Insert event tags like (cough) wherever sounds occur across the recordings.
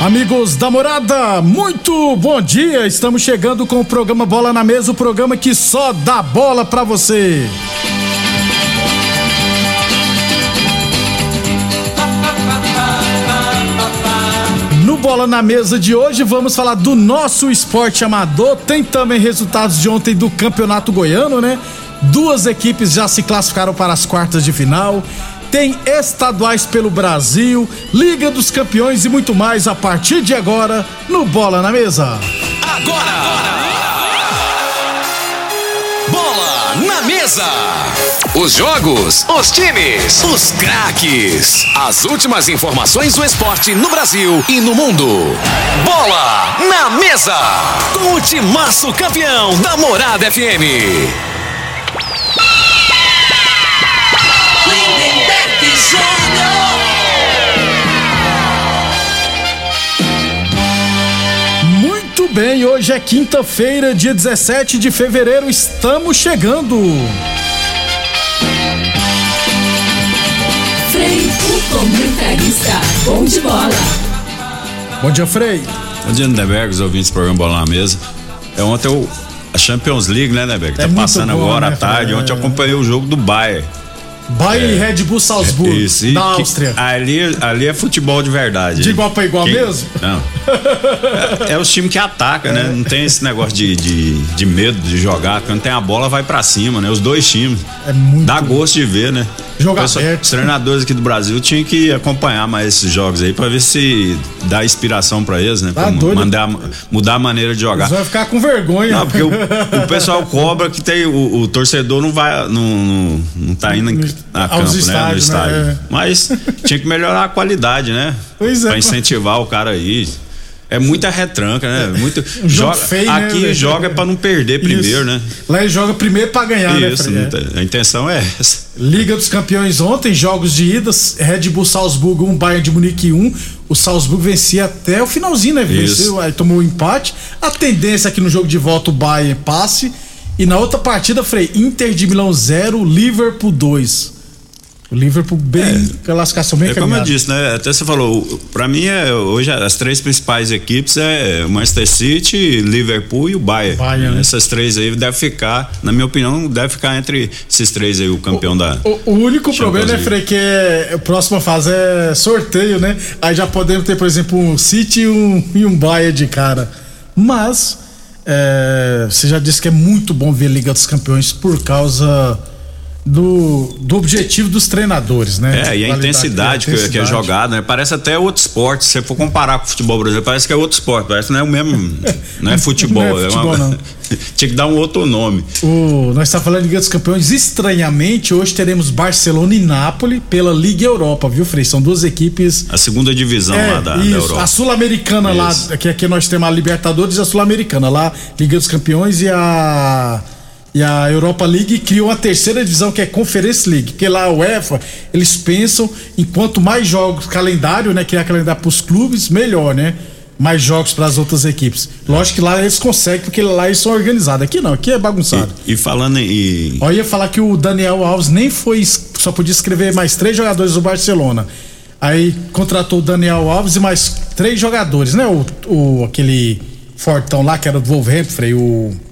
Amigos da morada, muito bom dia. Estamos chegando com o programa Bola na Mesa o programa que só dá bola pra você. No Bola na Mesa de hoje vamos falar do nosso esporte amador. Tem também resultados de ontem do Campeonato Goiano, né? Duas equipes já se classificaram para as quartas de final. Tem estaduais pelo Brasil, Liga dos Campeões e muito mais a partir de agora no Bola na Mesa. Agora! Bola na mesa! Os jogos, os times, os craques. As últimas informações do esporte no Brasil e no mundo. Bola na mesa! Com o timaço campeão da Morada FM. Bem, hoje é quinta-feira, dia 17 de fevereiro, estamos chegando. Frei, o comentarista. Bom de bola. Bom dia, Frei. Bom dia, Neberg, os ouvintes do programa Bola na Mesa. É ontem o, a Champions League, né, Neberg? É Tá passando bom, agora né, à tarde. Ontem eu É. acompanhei o jogo do Bayern. Bayern e Red Bull Salzburgo, Isso, e da Áustria. ali, ali é futebol de verdade. De igual pra igual mesmo? Não. É, é os times que atacam, né? Não tem esse negócio de, de, de medo de jogar. Quando tem a bola, vai pra cima, né? Os dois times. É muito Dá gosto de ver, né? Jogo Pessoal, aberto. Os treinadores aqui do Brasil tinham que acompanhar mais esses jogos aí pra ver se dá inspiração pra eles, né? Tá Pra doido. mandar, mudar a maneira de jogar. Você vai ficar com vergonha. Não, porque o, o (laughs) pessoal cobra que tem. O, o torcedor não vai. Não, não, não tá indo Aos campo, né? No estádios, estádio. né? Mas tinha que melhorar a qualidade, né? Pois é. Pra incentivar o cara aí. É muita retranca, né? Muito, (laughs) Um joga, feio, né, aqui velho? joga pra não perder primeiro, Isso. né? Lá ele joga primeiro pra ganhar, né, Isso, Frei? não É. tem- a intenção é essa. Liga dos Campeões ontem, jogos de idas, Red Bull Salzburgo 1, Bayern de Munique 1. O Salzburgo vencia até o finalzinho, né? Isso. Venceu, aí tomou um empate. A tendência é que no jogo de volta o Bayern passe. E na outra partida, Frei, Inter de Milão 0, Liverpool 2. O Liverpool bem, classificação bem É como eu disse, né? Até você falou, o- pra mim é, hoje as três principais equipes é o Manchester City, Liverpool e o Bayern. Bayern, né? Essas três aí deve ficar, na minha opinião, deve ficar entre esses três aí o campeão da. O, o único Champions problema, né, League. Frei, que é, a próxima fase é sorteio, né? Aí já podemos ter, por exemplo, um City e um, e um Bayern de cara. Mas, é, você já disse que é muito bom ver a Liga dos Campeões por causa do, do objetivo dos treinadores, né? É, e a intensidade, e a que, que é intensidade. jogada, né? Parece até outro esporte. Se você for comparar com o futebol brasileiro, parece que é outro esporte. Parece que não é o mesmo. (laughs) Não é futebol. Não é futebol, uma- não. (laughs) Tinha que dar um outro nome. O, nós estamos falando de Liga dos Campeões. Estranhamente, hoje teremos Barcelona e Nápoles pela Liga Europa, viu, Frei? São duas equipes A segunda divisão lá da, da É, isso. Europa. A Sul-Americana lá, que aqui nós temos a Libertadores e a Sul-Americana. Lá, Liga dos Campeões e a. E a Europa League criou uma terceira divisão que é Conference League, porque lá a UEFA, eles pensam em quanto mais jogos, calendário, né, criar calendário para os clubes, melhor, né? Mais jogos para as outras equipes. Lógico que lá eles conseguem, porque lá eles são organizados. Aqui não, aqui é bagunçado. E, e falando em. Eu ia falar que o Daniel Alves nem foi, só podia escrever mais três jogadores do Barcelona. Aí contratou o Daniel Alves e mais três jogadores, né? O, o aquele fortão lá, que era do Wolverhampton, o.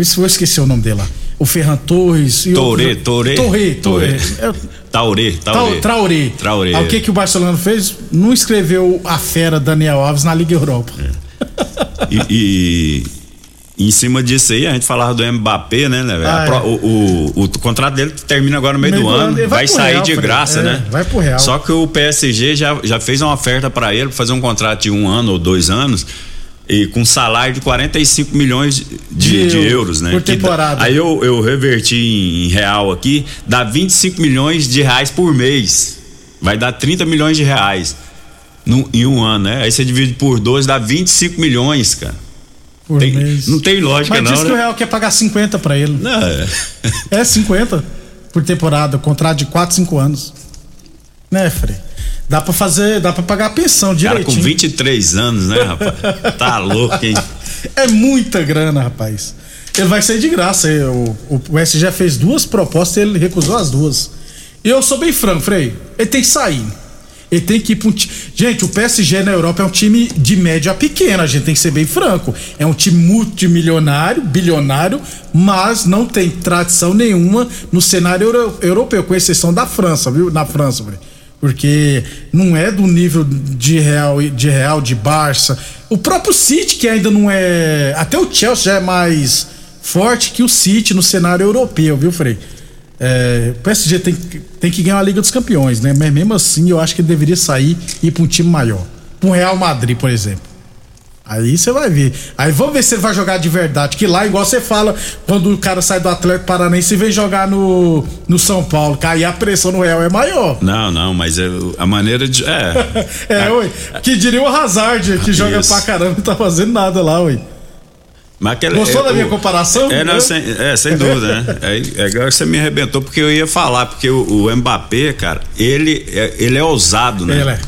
isso vou esquecer o nome dele lá. O Ferran Torres. e Torre, outro- Torre. Torre, Torre. É, Taurê, Taurê. Traoré. Traoré. O que, que o Barcelona fez? Não escreveu a fera Daniel Alves na Liga Europa. E, e- em cima disso aí, a gente falava do Mbappé, né? né? Ah, é. o, o- o contrato dele termina agora no meio, Meio do ano. vai Vai sair Real, de graça, É, né? vai pro Real. Só que o PSG já, já fez uma oferta pra ele pra fazer um contrato de um ano ou dois anos. E com salário de 45 milhões de, De de euros né? por Que temporada. aí eu, eu reverti em, real aqui, dá 25 milhões de reais por mês. Vai dar 30 milhões de reais num- em um ano, né? Aí você divide por dois, dá 25 milhões, cara. Por Tem- mês. não tem lógica, Mas não, diz que né? o Real quer pagar 50 pra ele. Não, é. É 50 por temporada, contrato de 4, 5 anos. Né, Frei? Dá pra fazer, dá pra pagar a pensão Cara, direitinho. com 23 anos, né, rapaz? (laughs) Tá louco, hein? É muita grana, rapaz. Ele vai sair de graça. O, o, o SG fez duas propostas e ele recusou as duas. E eu sou bem franco, Frei. Ele tem que sair. Ele tem que ir pra um time. Gente, o PSG na Europa é um time de média pequena, a gente tem que ser bem franco. É um time multimilionário, bilionário, mas não tem tradição nenhuma no cenário euro- europeu, com exceção da França, viu? Na França, Frei. Porque não é do nível de Real, de Real, de Barça. O próprio City, que ainda não é. Até o Chelsea já é mais forte que o City no cenário europeu, viu, Frei? É, o PSG tem, tem que ganhar a Liga dos Campeões, né? Mas mesmo assim, eu acho que ele deveria sair e ir pra um time maior. Pra um Real Madrid, por exemplo. Aí você vai ver. Aí vamos ver se ele vai jogar de verdade. Que lá, igual você fala, quando o cara sai do Atlético Paranaense e vem jogar no, no São Paulo, aí a pressão no Real é maior. Não, não, mas é a maneira de. É. (laughs) É, ui. Que diria o Hazard, que joga Isso. pra caramba e não tá fazendo nada lá, ui. Mas aquele, Gostou é, da minha o- comparação? É, não, sem, é, sem dúvida, né? (laughs) É, é agora você me arrebentou, porque eu ia falar, porque o, o Mbappé, cara, ele é, ele é ousado, né? Ele é.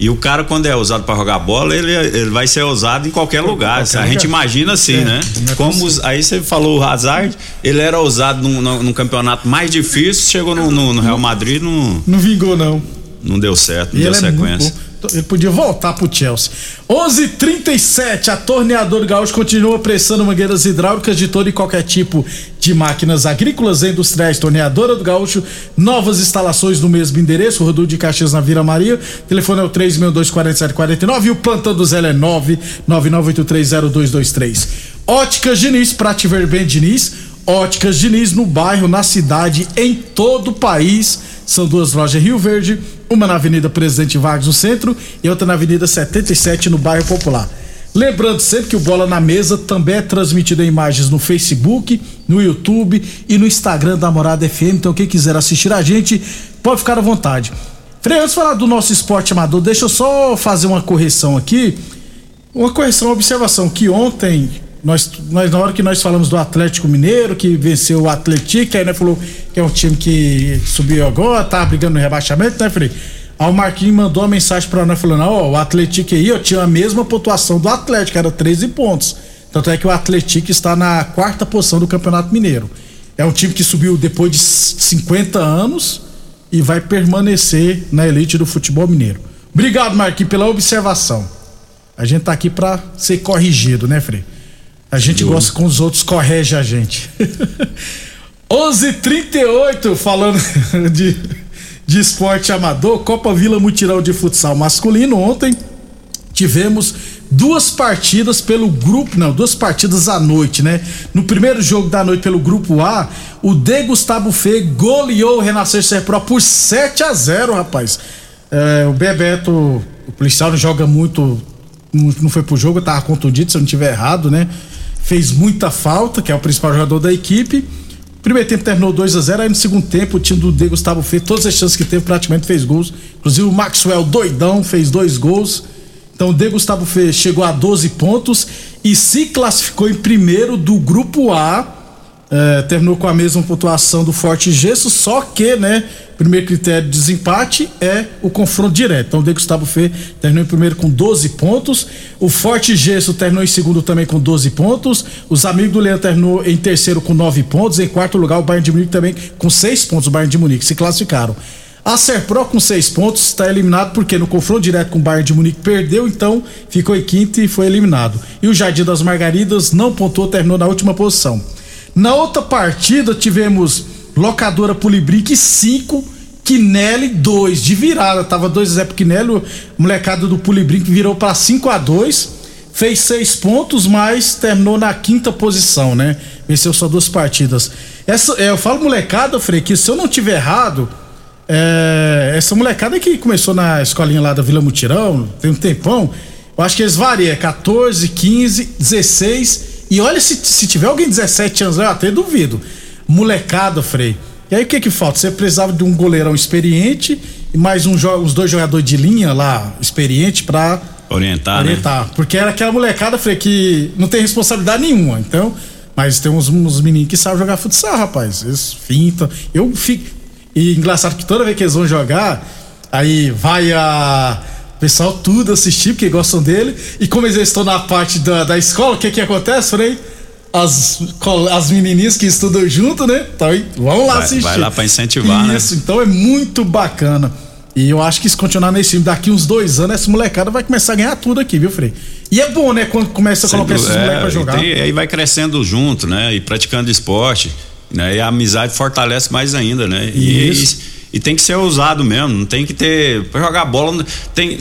E o cara, quando é ousado pra jogar bola, ele, ele vai ser ousado em qualquer lugar. qualquer a gente lugar. imagina assim, É, né? é Como os- aí você falou o Hazard, ele era ousado num, num- campeonato mais difícil, chegou no, no- no Real Madrid, não, Não vingou, não. não deu certo, não E deu é sequência. bom. Ele podia voltar pro Chelsea. 11:37 a Torneador Gaúcho continua prestando mangueiras hidráulicas de todo e qualquer tipo de máquinas agrícolas e industriais. Torneadora do Gaúcho, novas instalações no mesmo endereço, Rodul de Caxias na Vila Maria. Telefone é o 3624749 e o plantão do Zé é 999830223. Óticas Diniz, pra te ver bem, Diniz. Óticas Diniz no bairro, na cidade, em todo o país. São duas lojas em Rio Verde, uma na Avenida Presidente Vargas no centro e outra na Avenida 77 no bairro Popular. Lembrando sempre que o Bola na Mesa também é transmitido em imagens no Facebook, no YouTube e no Instagram da Morada FM. Então quem quiser assistir a gente, pode ficar à vontade. Frei, antes de falar do nosso esporte amador, deixa eu só fazer uma correção aqui. Uma correção, uma observação, que ontem, nós, nós, na hora que nós falamos do Atlético Mineiro, que venceu o Atlético, aí né, falou que é um time que subiu agora, tá brigando no rebaixamento, né, Frei? Aí o Marquinhos mandou uma mensagem pra nós falando, ó, o Atlético aí, ó, tinha a mesma pontuação do Atlético, era 13 pontos. Tanto é que o Atlético está na quarta posição do Campeonato Mineiro. É um time que subiu depois de 50 anos e vai permanecer na elite do futebol mineiro. Obrigado, Marquinhos, pela observação. A gente tá aqui pra ser corrigido, né, Frei? A gente gosta quando os outros corrigem a gente. (laughs) 11:38 falando (laughs) de, de esporte amador, Copa Vila Mutirão de futsal masculino. Ontem tivemos duas partidas pelo grupo, não, duas partidas à noite, né? No primeiro jogo da noite pelo grupo A, o De Gustavo Fê goleou o Renascer Serpro por 7 a 0, rapaz. É, o Bebeto, o policial não joga muito, não, não foi pro jogo, tava contundido, se eu não tiver errado, né? Fez muita falta, que é o principal jogador da equipe. Primeiro tempo terminou 2 a 0 aí no segundo tempo o time do De Gustavo fez todas as chances que teve, praticamente fez gols. Inclusive o Maxwell doidão fez dois gols. Então o De Gustavo Fê chegou a 12 pontos e se classificou em primeiro do grupo A. É, terminou com a mesma pontuação do Forte Gesso, só que, né, primeiro critério de desempate é o confronto direto. Então o De Gustavo Fê terminou em primeiro com 12 pontos, o Forte Gesso terminou em segundo também com 12 pontos, os amigos do Leandro terminou em terceiro com 9 pontos, em quarto lugar o Bayern de Munique também com 6 pontos, o Bayern de Munique se classificaram. A Serpro com seis pontos está eliminado porque no confronto direto com o Bayern de Munique perdeu, então ficou em quinto e foi eliminado. E o Jardim das Margaridas não pontuou, terminou na última posição. Na outra partida tivemos locadora Pulibrique 5, Quinelli 2 de virada. Tava 2 a 0 pro Quinelli, o molecado do Pulibrique virou para 5 a 2 fez seis pontos, mas terminou na quinta posição, né? Venceu só duas partidas. Essa, é, eu falo molecada, Frei, que se eu não tiver errado, é, essa molecada que começou na escolinha lá da Vila Mutirão, tem um tempão, eu acho que eles variam, 14, 15, 16, e olha se, se tiver alguém de 17 anos, eu até duvido. Molecada, Frei. E aí o que que falta? Você precisava de um goleirão experiente e mais um, uns dois jogadores de linha lá, experiente, pra orientar, orientar. Né? Porque era aquela molecada, Frei, que não tem responsabilidade nenhuma. Então, mas tem uns, uns meninos que sabem jogar futsal, rapaz. Eles fintam. Eu fico. E engraçado que toda vez que eles vão jogar, aí vai a. Pessoal tudo assistir, porque gostam dele. E como eles estão na parte da, da escola, o que que acontece, Frei? As, as menininhas que estudam junto, né? Então, vão lá vai, assistir. Vai lá pra incentivar, Isso, né? Isso, então é muito bacana. E eu acho que se continuar nesse time, daqui uns dois anos, essa molecada vai começar a ganhar tudo aqui, viu, Frei? E é bom, né, quando começa a colocar dú- esses moleques pra jogar. E aí vai crescendo junto, né? E praticando esporte, né? E a amizade fortalece mais ainda, né? Isso. e, e tem que ser ousado mesmo, não tem que ter. Pra jogar bola, tem,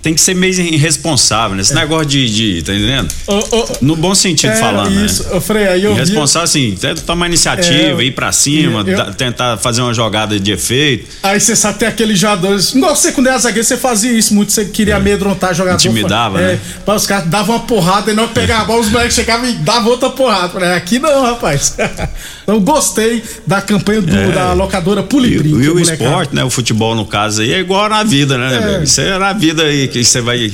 tem- que ser meio irresponsável, né? Esse negócio de, de. Tá entendendo? Ô, ô, No bom sentido é, falando, isso, né? Frei, aí eu vi- Irresponsável, assim, até tomar iniciativa, É, ir pra cima, eu- tentar fazer uma jogada de efeito. Aí você sabe, tem aqueles jogadores. Igual você quando era zagueiro, você fazia isso muito, você queria amedrontar jogador. Intimidava, é, né? Pra os caras davam uma porrada e não pegava a bola, os moleques chegavam e davam outra porrada. Falei, aqui não, rapaz. (laughs) então gostei da campanha do- É. da locadora E, Pulibrinco. e o molecada. esporte, né? O futebol, no caso aí, é igual na vida, né? É. Isso é na vida aí que você vai.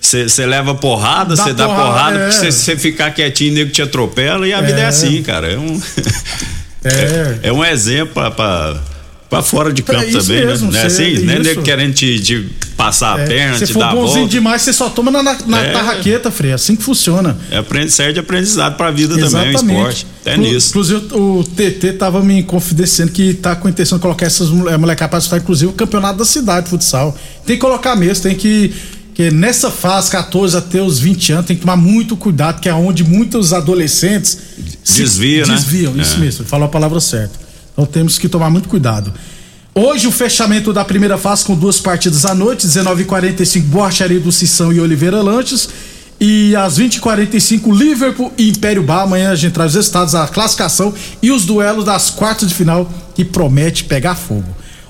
Você leva porrada, Dá você dá porrada, porrada, é. porque se você ficar quietinho, o nego te atropela e a vida é assim, cara. É um, É. (laughs) é, um exemplo pra, pra, pra fora de É campo isso também, mesmo, né? Não é cê- assim? É nego querendo te, te passar a É, perna, se te for dar a bonzinho volta. demais, você só toma na, na, É. tarraqueta, Frei. É assim que funciona. É aprende, serve de aprendizado pra vida também, o esporte. É Inclu- nisso. Inclusive, o TT tava me confidenciando que tá com a intenção de colocar essas mole- molecadas pra disputar, inclusive, o campeonato da cidade de futsal. Tem que colocar mesmo, tem que. que nessa fase, 14 até os 20 anos, tem que tomar muito cuidado, que é onde muitos adolescentes se Desvia, né? desviam. Isso É. mesmo, falou a palavra certa. Então temos que tomar muito cuidado. Hoje o fechamento da primeira fase com duas partidas à noite, 19h45, Borracharia do Sissão e Oliveira Lanches. E às 20h45, Liverpool e Império Bar. Amanhã a gente traz os resultados, a classificação e os duelos das quartas de final que promete pegar fogo.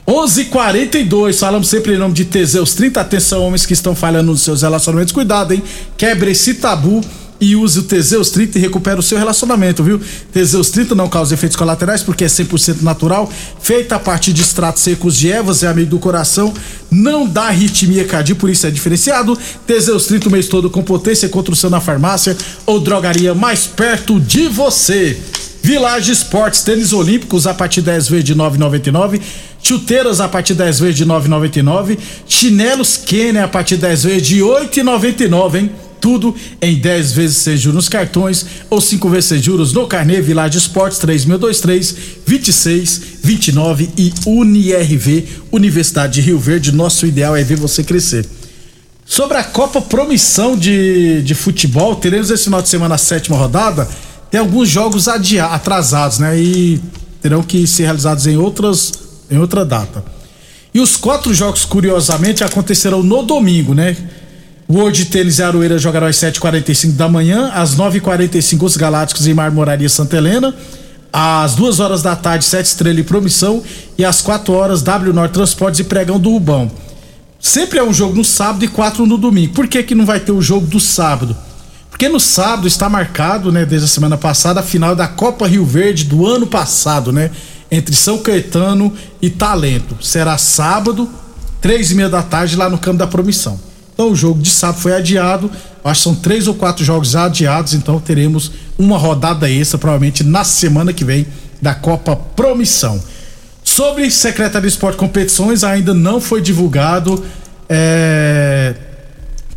11:42 falamos sempre em nome de Teseus 30. Atenção, homens que estão falhando nos seus relacionamentos. Cuidado, hein? Quebre esse tabu e use o Teseus 30 e recupera o seu relacionamento, viu? Teseus 30 não causa efeitos colaterais porque é 100% natural, feita a partir de extratos secos de ervas, é amigo do coração, não dá arritmia cardíaca, por isso é diferenciado. Teseus 30 o mês todo com potência contra o na farmácia ou drogaria mais perto de você. Village Esportes, tênis olímpicos a partir 10 vezes de 9,99. Chuteiras a partir 10 vezes de 9,99. Chinelos Kenner a partir 10 vezes de 8,99, hein? Tudo em 10 vezes sem juros nos cartões ou 5 vezes sem juros no carnê Village Esportes 3023 26 29 e UniRV Universidade de Rio Verde. Nosso ideal é ver você crescer. Sobre a Copa Promissão de, de Futebol, teremos esse final de semana a sétima rodada. Tem alguns jogos adia, atrasados, né? E terão que ser realizados em, outras, em outra data. E os quatro jogos, curiosamente, acontecerão no domingo, né? World Tênis e Aroeira jogarão às 7h45 da manhã, às 9h45 os Galácticos em Marmoraria Santa Helena, às 2 horas da tarde, Sete Estrela e Promissão, e às 4 horas, W Norte Transportes e Pregão do Rubão. Sempre é um jogo no sábado e quatro no domingo. Por que, que não vai ter o jogo do sábado? Porque no sábado está marcado, né, desde a semana passada, a final da Copa Rio Verde do ano passado, né? Entre São Caetano e Talento. Será sábado, três e meia da tarde, lá no campo da Promissão. Então o jogo de sábado foi adiado. Acho que são três ou quatro jogos adiados, então teremos uma rodada extra, provavelmente na semana que vem, da Copa Promissão. Sobre Secretaria de Esporte Competições, ainda não foi divulgado é,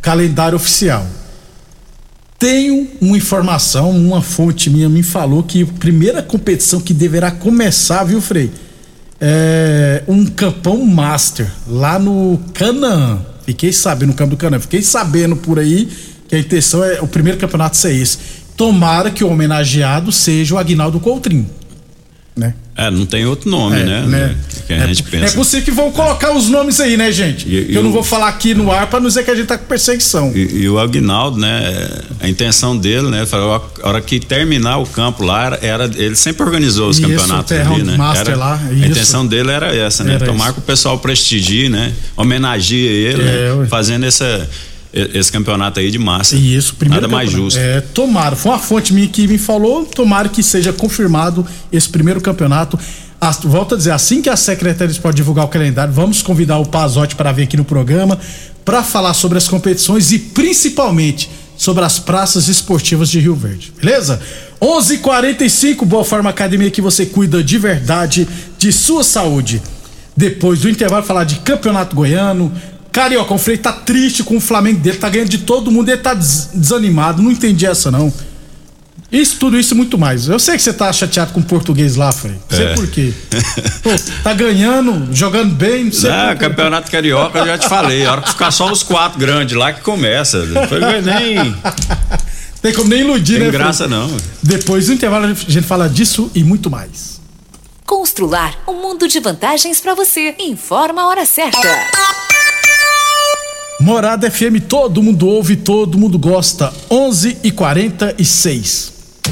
calendário oficial. Tenho uma informação, uma fonte minha me falou que a primeira competição que deverá começar, viu, Frei? é, um campão master lá no Canaã. Fiquei sabendo, no campo do Canaã, fiquei sabendo por aí que a intenção é o primeiro campeonato ser esse. Tomara que o homenageado seja o Aguinaldo Coutrinho, né? É, não tem outro nome, É, né? né? Que a É, gente é pensa. possível que vão colocar os nomes aí, né, gente? E- e eu não vou falar aqui no ar pra não dizer que a gente tá com perseguição. E, e o Agnaldo, né? A intenção dele, né? Falou, a hora que terminar o campo lá, era, ele sempre organizou os Isso, campeonatos ali, né? master Era- lá, a isso. intenção dele era essa, né? Era Tomar isso. que o pessoal prestigie, né? Homenageie ele, É, né? Fazendo essa, esse campeonato aí de massa. E isso, primeiro. Nada mais justo. É, tomara. Foi uma fonte minha que me falou. Tomara que seja confirmado esse primeiro campeonato. As- volto a dizer, assim que a Secretaria de Esporte divulgar o calendário, vamos convidar o Pazotti para vir aqui no programa para falar sobre as competições e principalmente sobre as praças esportivas de Rio Verde. Beleza? 11:45 Boa Forma Academia que você cuida de verdade de sua saúde. Depois do intervalo falar de Campeonato Goiano, Carioca, o Frei tá triste com o Flamengo dele, tá ganhando de todo mundo, ele tá des- desanimado, não entendi essa não. Isso, tudo isso e muito mais. Eu sei que você tá chateado com o português lá, Frei. Não sei É. por quê. (laughs) Pô, tá ganhando, jogando bem, não sei Ah, por quê. campeonato carioca, eu já te falei. A hora que ficar só os quatro grandes lá que começa. Depois (laughs) vai nem. Tem como nem iludir, Tem né? graça Frei? não. Depois do intervalo a gente fala disso e muito mais. Constrular um mundo de vantagens para você. Informa a hora certa. Morada FM, todo mundo ouve, todo mundo gosta. 11 e 46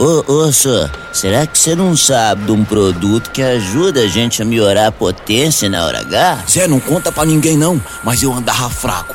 Ô, ô, senhor, será que você não sabe de um produto que ajuda a gente a melhorar a potência na hora H? Zé, não conta pra ninguém não, mas eu andava fraco.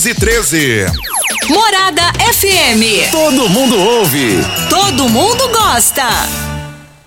1513. Morada FM. Todo mundo ouve. Todo mundo gosta.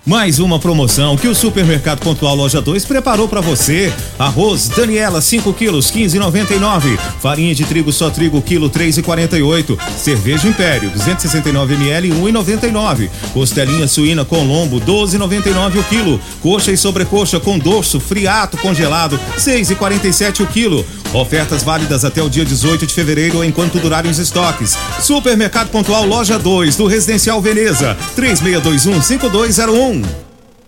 Mais uma promoção que o Supermercado Pontual Loja 2 preparou para você. Arroz Daniela 5 quilos 15,99. Farinha de trigo só trigo quilo 3,48. Cerveja Império 269 ml 1,99. Costelinha suína com lombo 12,99 o quilo. Coxa e sobrecoxa com dorso friato congelado 6,47 o quilo. Ofertas válidas até o dia 18 de fevereiro enquanto durarem os estoques. Supermercado Pontual Loja 2 do Residencial Veneza 3621 5201.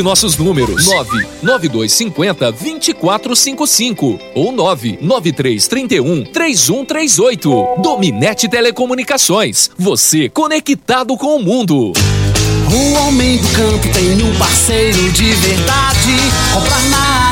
nossos números: 99250 2455 ou 99331 3138. Dominete Telecomunicações. Você conectado com o mundo. O homem do campo tem um parceiro de verdade. Comprar na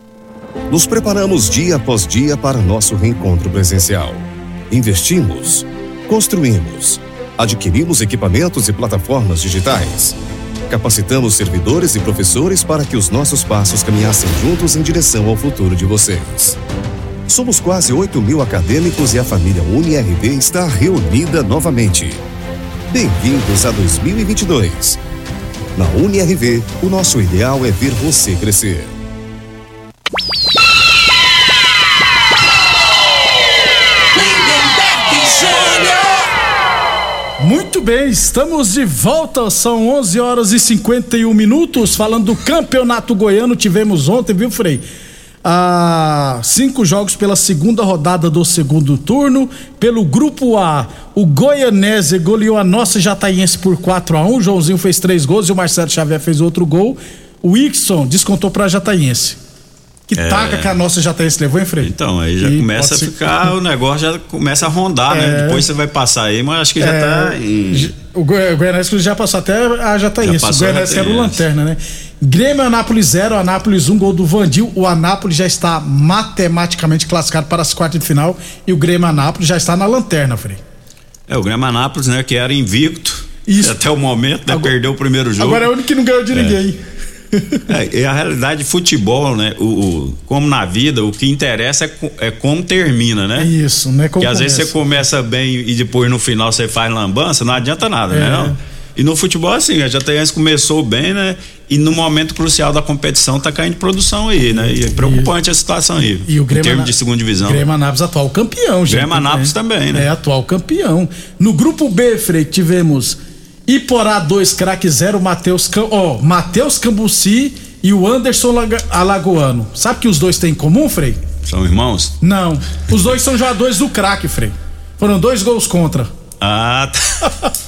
Nos preparamos dia após dia para nosso reencontro presencial. Investimos, construímos, adquirimos equipamentos e plataformas digitais. Capacitamos servidores e professores para que os nossos passos caminhassem juntos em direção ao futuro de vocês. Somos quase 8 mil acadêmicos e a família UniRV está reunida novamente. Bem-vindos a 2022. Na UniRV, o nosso ideal é ver você crescer. Muito bem, estamos de volta. São 11 horas e 51 minutos. Falando do campeonato goiano, tivemos ontem, viu, Frei? Ah, cinco jogos pela segunda rodada do segundo turno. Pelo grupo A, o Goianese goleou a nossa Jataiense por 4 a 1 O Joãozinho fez três gols e o Marcelo Xavier fez outro gol. O Ixon descontou para a Jataiense. Que É. taca que a nossa Jataiense levou, hein, Frei? Então, aí já E começa a pode ser- ficar, o negócio já começa a rondar, É. né? Depois você vai passar aí, mas acho que já É, tá em. O Goi- o Goianese já passou até a Jataiense. Já O passou a Goianese que era o lanterna, né? Grêmio Anápolis 0, Anápolis 1, gol do Vandil. O Anápolis já está matematicamente classificado para as quartas de final e o Grêmio Anápolis já está na lanterna, Frei. É, o Grêmio Anápolis, né? Que era invicto. Isso. Até o momento, né? Perdeu o primeiro jogo. Agora é o único que não ganhou de ninguém. É, (laughs) e a realidade de futebol, né? O, o- como na vida, o que interessa é, é como termina, né? Isso, né? Como Porque às vezes você começa. bem e depois no final você faz lambança, não adianta nada, É. né? Não? E no futebol, assim, a Jataiense começou bem, né? E no momento crucial da competição tá caindo produção aí, né? E é preocupante a situação aí. E o Grêmio em termos de segunda divisão. Grêmio Anápolis atual campeão, gente. Grêmio Anápolis também, né? É atual campeão. No grupo B, Frei, tivemos Iporá 2, craque 0, Matheus Cam... ó, Matheus Cambuci e o Anderson Laga- Alagoano. Sabe que os dois têm em comum, Frei? São irmãos? Não. Os dois são jogadores do craque, Frei. Foram dois gols contra. Ah, tá. (laughs)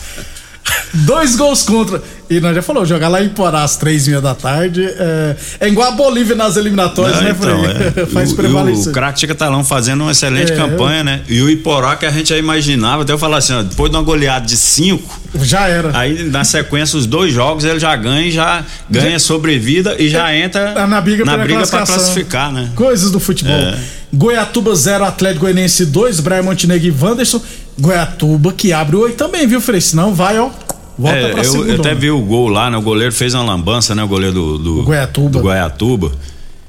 Dois gols contra. E nós já falou, jogar lá em Porá às três e meia da tarde é, é igual a Bolívia nas eliminatórias, Não, né, então, Frei? é. (laughs) Faz o- prevalecer. O craque Catalão fazendo uma excelente É, campanha, né? E o Iporá que a gente já imaginava, até eu falar assim, ó, depois de uma goleada de cinco, Já era. aí na sequência os dois jogos ele já ganha, já ganha sobrevida e já entra Tá na briga, pela briga para classificar, né? Coisas do futebol. É. Goiatuba 0, Atlético Goianiense 2, Brian Montenegro e Wanderson. Goiatuba que abre o oi também, viu, Frei? Senão vai, ó. Volta É, pra eu, eu até vi o gol lá, né? O goleiro fez uma lambança, né? O goleiro do, do, Goiatuba. do Goiatuba.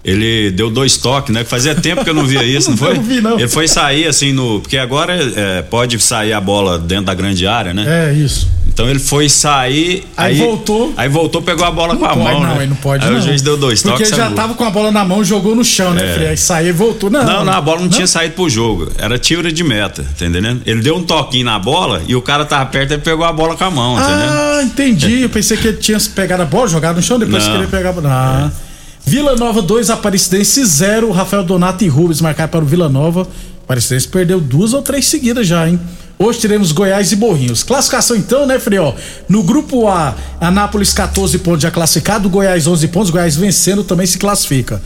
Ele deu dois toques, né? Fazia tempo que eu não via (laughs) isso, não foi? Não vi, não. Ele foi sair assim no. Porque agora é, pode sair a bola dentro da grande área, né? É, isso. Então ele foi sair. Aí voltou. Aí voltou, pegou a bola com a mão. não, né? aí não pode aí não. o juiz deu dois Porque toques. ele já saiu. tava com a bola na mão, jogou no chão, né, É. Frei? Aí saiu e voltou. Não, Não, não, a bola não, tinha saído pro jogo. Era tiro de meta, tá entendendo? Ele deu um toquinho na bola e o cara tava perto e pegou a bola com a mão, tá entendendo? Ah, entendi. Eu pensei que ele tinha pegado a bola, jogado no chão, depois Não. que ele pegava. Ah. Vila Nova 2, Aparecidense 0. Rafael Donato e Rubens marcaram para o Vila Nova. Aparecidense perdeu duas ou três seguidas já, hein? Hoje teremos Goiás e Borrinhos. Classificação então, né, Frió? No grupo A, Anápolis 14 pontos já classificado, Goiás 11 pontos, Goiás vencendo também se classifica.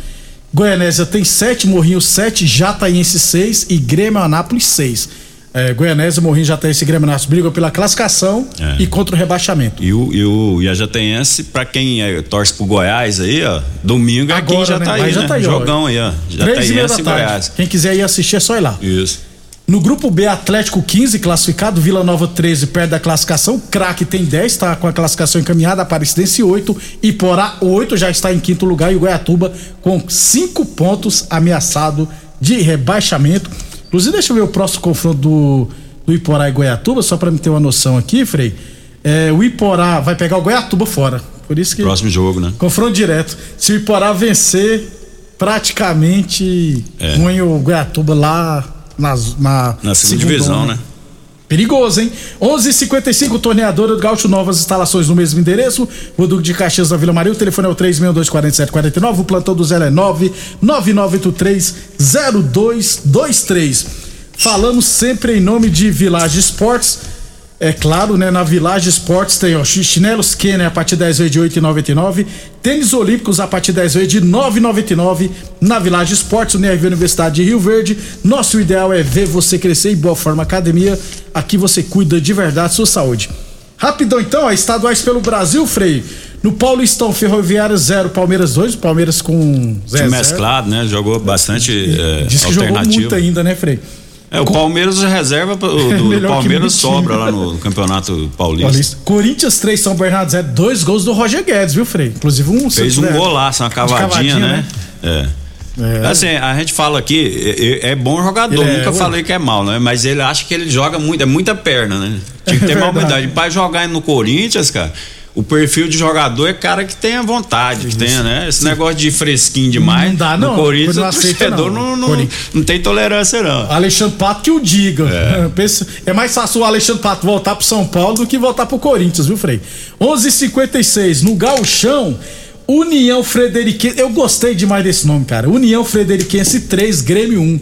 Goianésia tem 7, Morrinhos 7, Jataiense 6 e Grêmio Anápolis 6. É, Goianésia, Morrinho, Jataense e Grêmio Náutico brigam pela classificação É. e contra o rebaixamento. E o, e o e a Jateense, pra quem é, torce pro Goiás aí, ó, domingo é quem Agora, já né? tá aí, Mas já né? tá aí, ó. Jogão aí, ó. Três e. Goiás. Quem quiser ir assistir é só ir lá. Isso. No grupo B, Atlético 15 classificado, Vila Nova 13 perto da classificação, Craque tem 10, está com a classificação encaminhada, Aparecidense 8, Iporá 8 já está em quinto lugar e o Goiatuba com 5 pontos ameaçado de rebaixamento. Inclusive, deixa eu ver o próximo confronto do, do Iporá e Goiatuba, só para me ter uma noção aqui, Frei. É, o Iporá vai pegar o Goiatuba fora. Por isso que. Próximo jogo, né? Confronto direto. Se o Iporá vencer, praticamente É. põe o Goiatuba lá nas, na, Na segunda segundona. divisão, né? Perigoso, hein? 11:55 torneadora do Gaúcho, novas instalações no mesmo endereço. O Duque de Caxias da Vila Maria. O telefone é o 3624749. O plantão do Zé é 999830223. Falamos sempre em nome de Village Esportes. É claro, né? Na Village Esportes tem ó, chinelos Kenner a partir 10 vezes de 8,99. Tênis Olímpicos a partir 10 vezes de 9,99. Na Village Esportes, UNIRV Universidade de Rio Verde. Nosso ideal é ver você crescer em boa forma academia. Aqui você cuida de verdade sua saúde. Rapidão então, ó, estaduais pelo Brasil, Frei. No Paulistão, Ferroviária 0, Palmeiras 2, Palmeiras com 0. Time mesclado, né? Jogou bastante é, Diz que jogou muito ainda, né, Frei? É, o Palmeiras reserva (laughs) do, É Palmeiras sobra lá no Campeonato Paulista. Paulista. Corinthians 3, São Bernardo 0, dois gols do Roger Guedes, viu, Frei? Inclusive um Fez um né? golaço, uma De cavadinha, né? É. É. Assim, a gente fala aqui, é, é bom jogador, Ele é, nunca ué. falei que é mal, né? Mas ele acha que ele joga muito, é muita perna, né? Tinha que ter (laughs) É verdade. humildade. Pra jogar no Corinthians, cara, o perfil de jogador é cara que tenha vontade, que tenha, né? Esse negócio de fresquinho demais. Não dá, não. No Corinthians, Não aceita, torcedor não. não, não, não tem tolerância, não. Alexandre Pato que o diga. (laughs) Pensa- É. mais fácil o Alexandre Pato voltar pro São Paulo do que voltar pro Corinthians, viu, Frei? 11:56 no Gauchão. União Frederiquense. Eu gostei demais desse nome, cara. União Frederiquense 3, Grêmio 1.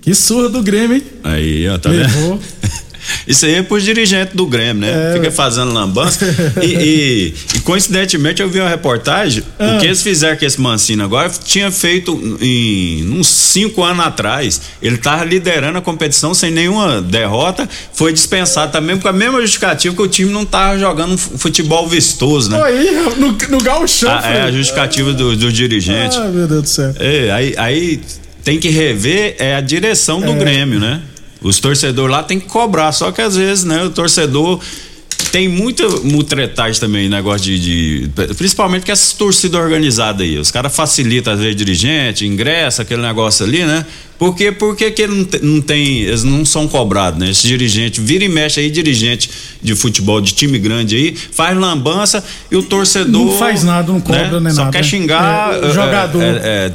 Que surra do Grêmio, hein? Aí, ó, tá Levou. vendo? (laughs) Isso aí é pros dirigentes do Grêmio, né? É, Fica fazendo lambança. (laughs) e, e- e, coincidentemente eu vi uma reportagem, Ah. o que eles fizeram com esse Mancini agora, tinha feito em uns cinco anos atrás. Ele tava liderando a competição sem nenhuma derrota, foi dispensado também com a mesma justificativa que o time não tava jogando um fu- futebol vistoso, né? Aí, no, no Gauchão, A, é a justificativa do, do dirigente. Ah, meu Deus do céu. É, aí, aí tem que rever é a direção do É. Grêmio, né? Os torcedores lá tem que cobrar, só que às vezes, né, o torcedor tem muita mutretagem também, negócio de, de- Principalmente com essas torcidas organizadas aí. Os caras facilitam, às vezes, dirigente, ingressa, aquele negócio ali, né? Por? Porque que ele não, não tem. Eles não são cobrados, né? Esse dirigente, vira e mexe aí, dirigente de futebol, de time grande aí, faz lambança e o torcedor. Não faz nada, não cobra né? nem Só nada, quer né? xingar. É, o jogador. É,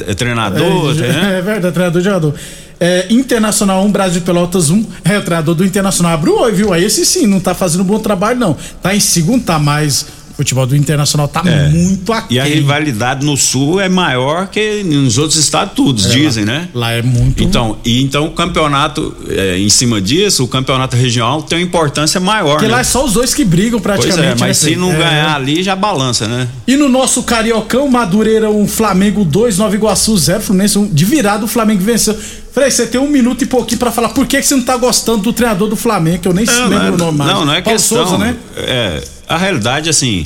é- é treinador, é, né? (laughs) é verdade, treinador jogador. É, Internacional 1, Brasil Pelotas 1. É, o treinador do Internacional abriu o viu? Aí esse sim, não tá fazendo um bom trabalho, não. Tá em segundo, tá mais. O futebol do Internacional tá É. muito aquém. E a rivalidade no sul é maior que nos outros estados todos, É, dizem, lá- né? Lá é muito. Então, e então o campeonato, é, em cima disso, o campeonato regional tem uma importância maior. Porque né? lá é só os dois que brigam Pois praticamente. é, mas né, se não É. ganhar ali, já balança, né? E no nosso Cariocão, Madureira 1, Flamengo 2, Nova Iguaçu 0, Fluminense 1. De virada, o Flamengo venceu. Frei, você tem um minuto e pouquinho pra falar por que, que você não tá gostando do treinador do Flamengo, que eu nem Não, lembro não é- o nome mais. Não, não é Paulo questão. Souza, né? É, a realidade, assim,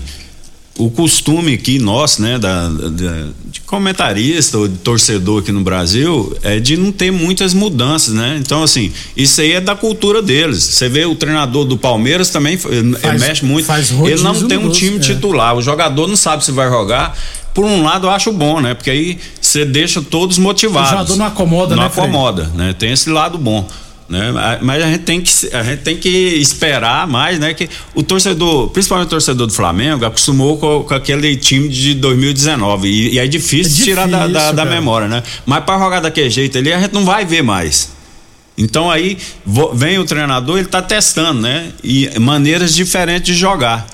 o costume aqui nosso, né, da, da- de comentarista ou de torcedor aqui no Brasil, é de não ter muitas mudanças, né? Então, assim, isso aí é da cultura deles. Você vê o treinador do Palmeiras também Faz- mexe muito. Ele não tem um time é. titular. O jogador não sabe se vai jogar. Por um lado, eu acho bom, né? Porque aí você deixa todos motivados. O jogador não acomoda, não né, Frei? acomoda, né? Tem esse lado bom. Né? Mas a gente, tem que, a gente tem que esperar mais, né? Que o torcedor, principalmente o torcedor do Flamengo, acostumou com, com aquele time de 2019. E, e é difícil, É tirar da, da- difícil, da memória, né? Mas para jogar daquele jeito ali, a gente não vai ver mais. Então aí vem o treinador, ele tá testando, né? E maneiras diferentes de jogar.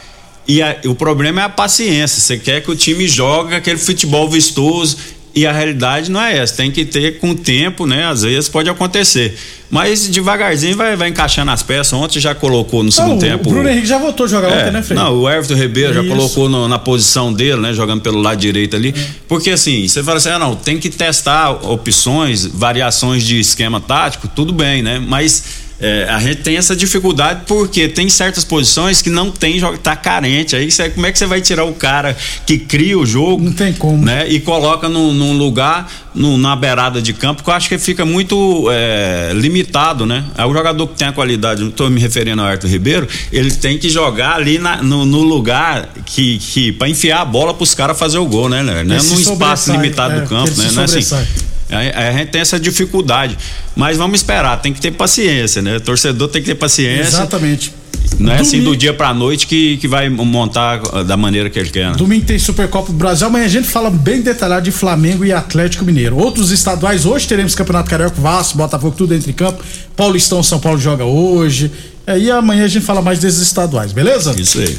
E a- o problema é a paciência. Você quer que o time jogue aquele futebol vistoso. E a realidade não é essa. Tem que ter com o tempo, né? Às vezes pode acontecer. Mas devagarzinho vai, vai encaixando as peças. Ontem já colocou no segundo Não, tempo. O Bruno Henrique já voltou a jogar É, ontem, né, Frei? Não, o Everton Ribeiro já colocou no- na posição dele, né? Jogando pelo lado direito ali. Porque assim, você fala assim, ah, não, tem que testar opções, variações de esquema tático, tudo bem, né? Mas é, a gente tem essa dificuldade porque tem certas posições que não tem jogo, tá carente. Aí cê, como é que você vai tirar o cara que cria o jogo? Não tem como. Né, e coloca num, num lugar, num, na beirada de campo, que eu acho que fica muito é, limitado, né? Aí o jogador que tem a qualidade, estou me referindo ao Arthur Ribeiro, ele tem que jogar ali na, no, no, lugar que, que para enfiar a bola para os caras fazer o gol, né? né? Não é num espaço limitado é, do campo, né? Não é assim. A, a, gente tem essa dificuldade. Mas vamos esperar, tem que ter paciência, né? O torcedor tem que ter paciência. Exatamente. Não é Domingo. assim do dia pra noite que, que vai montar da maneira que ele quer. Né? Domingo tem Supercopa do Brasil. Amanhã a gente fala bem detalhado de Flamengo e Atlético Mineiro. Outros estaduais, hoje teremos Campeonato Carioca, Vasco, Botafogo, tudo entre campo. Paulistão, São Paulo joga hoje. É, e amanhã a gente fala mais desses estaduais, beleza? Isso aí.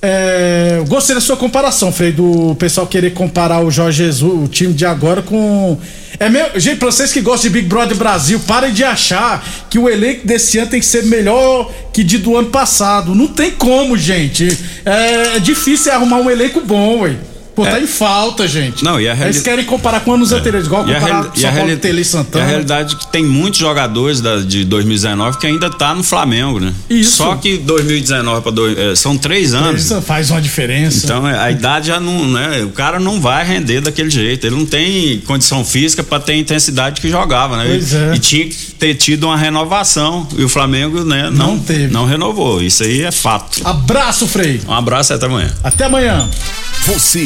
É, gostei da sua comparação, Frei, do pessoal querer comparar o Jorge Jesus, o time de agora com. É meu, gente, pra vocês que gostam de Big Brother Brasil, parem de achar que o elenco desse ano tem que ser melhor que de do ano passado. Não tem como, gente. É, é difícil arrumar um elenco bom, ué. Pô, tá É. em falta, gente. Não, e a reali- Eles querem comparar com anos anteriores, igual E a, comparar reali- com e a São Paulo reali- Tele e e a Santana. realidade é que tem muitos jogadores da- de 2019 que ainda tá no Flamengo, né? Isso. Só que 2019 para dois, é, são três anos. Isso faz uma diferença. Então é, a idade já não, né? O cara não vai render daquele jeito. Ele não tem condição física para ter a intensidade que jogava, né? Pois e, é. e tinha que ter tido uma renovação e o Flamengo, né? Não, Não teve. Não renovou. Isso aí é fato. Abraço, Frei. Um abraço e até amanhã. Até amanhã. Você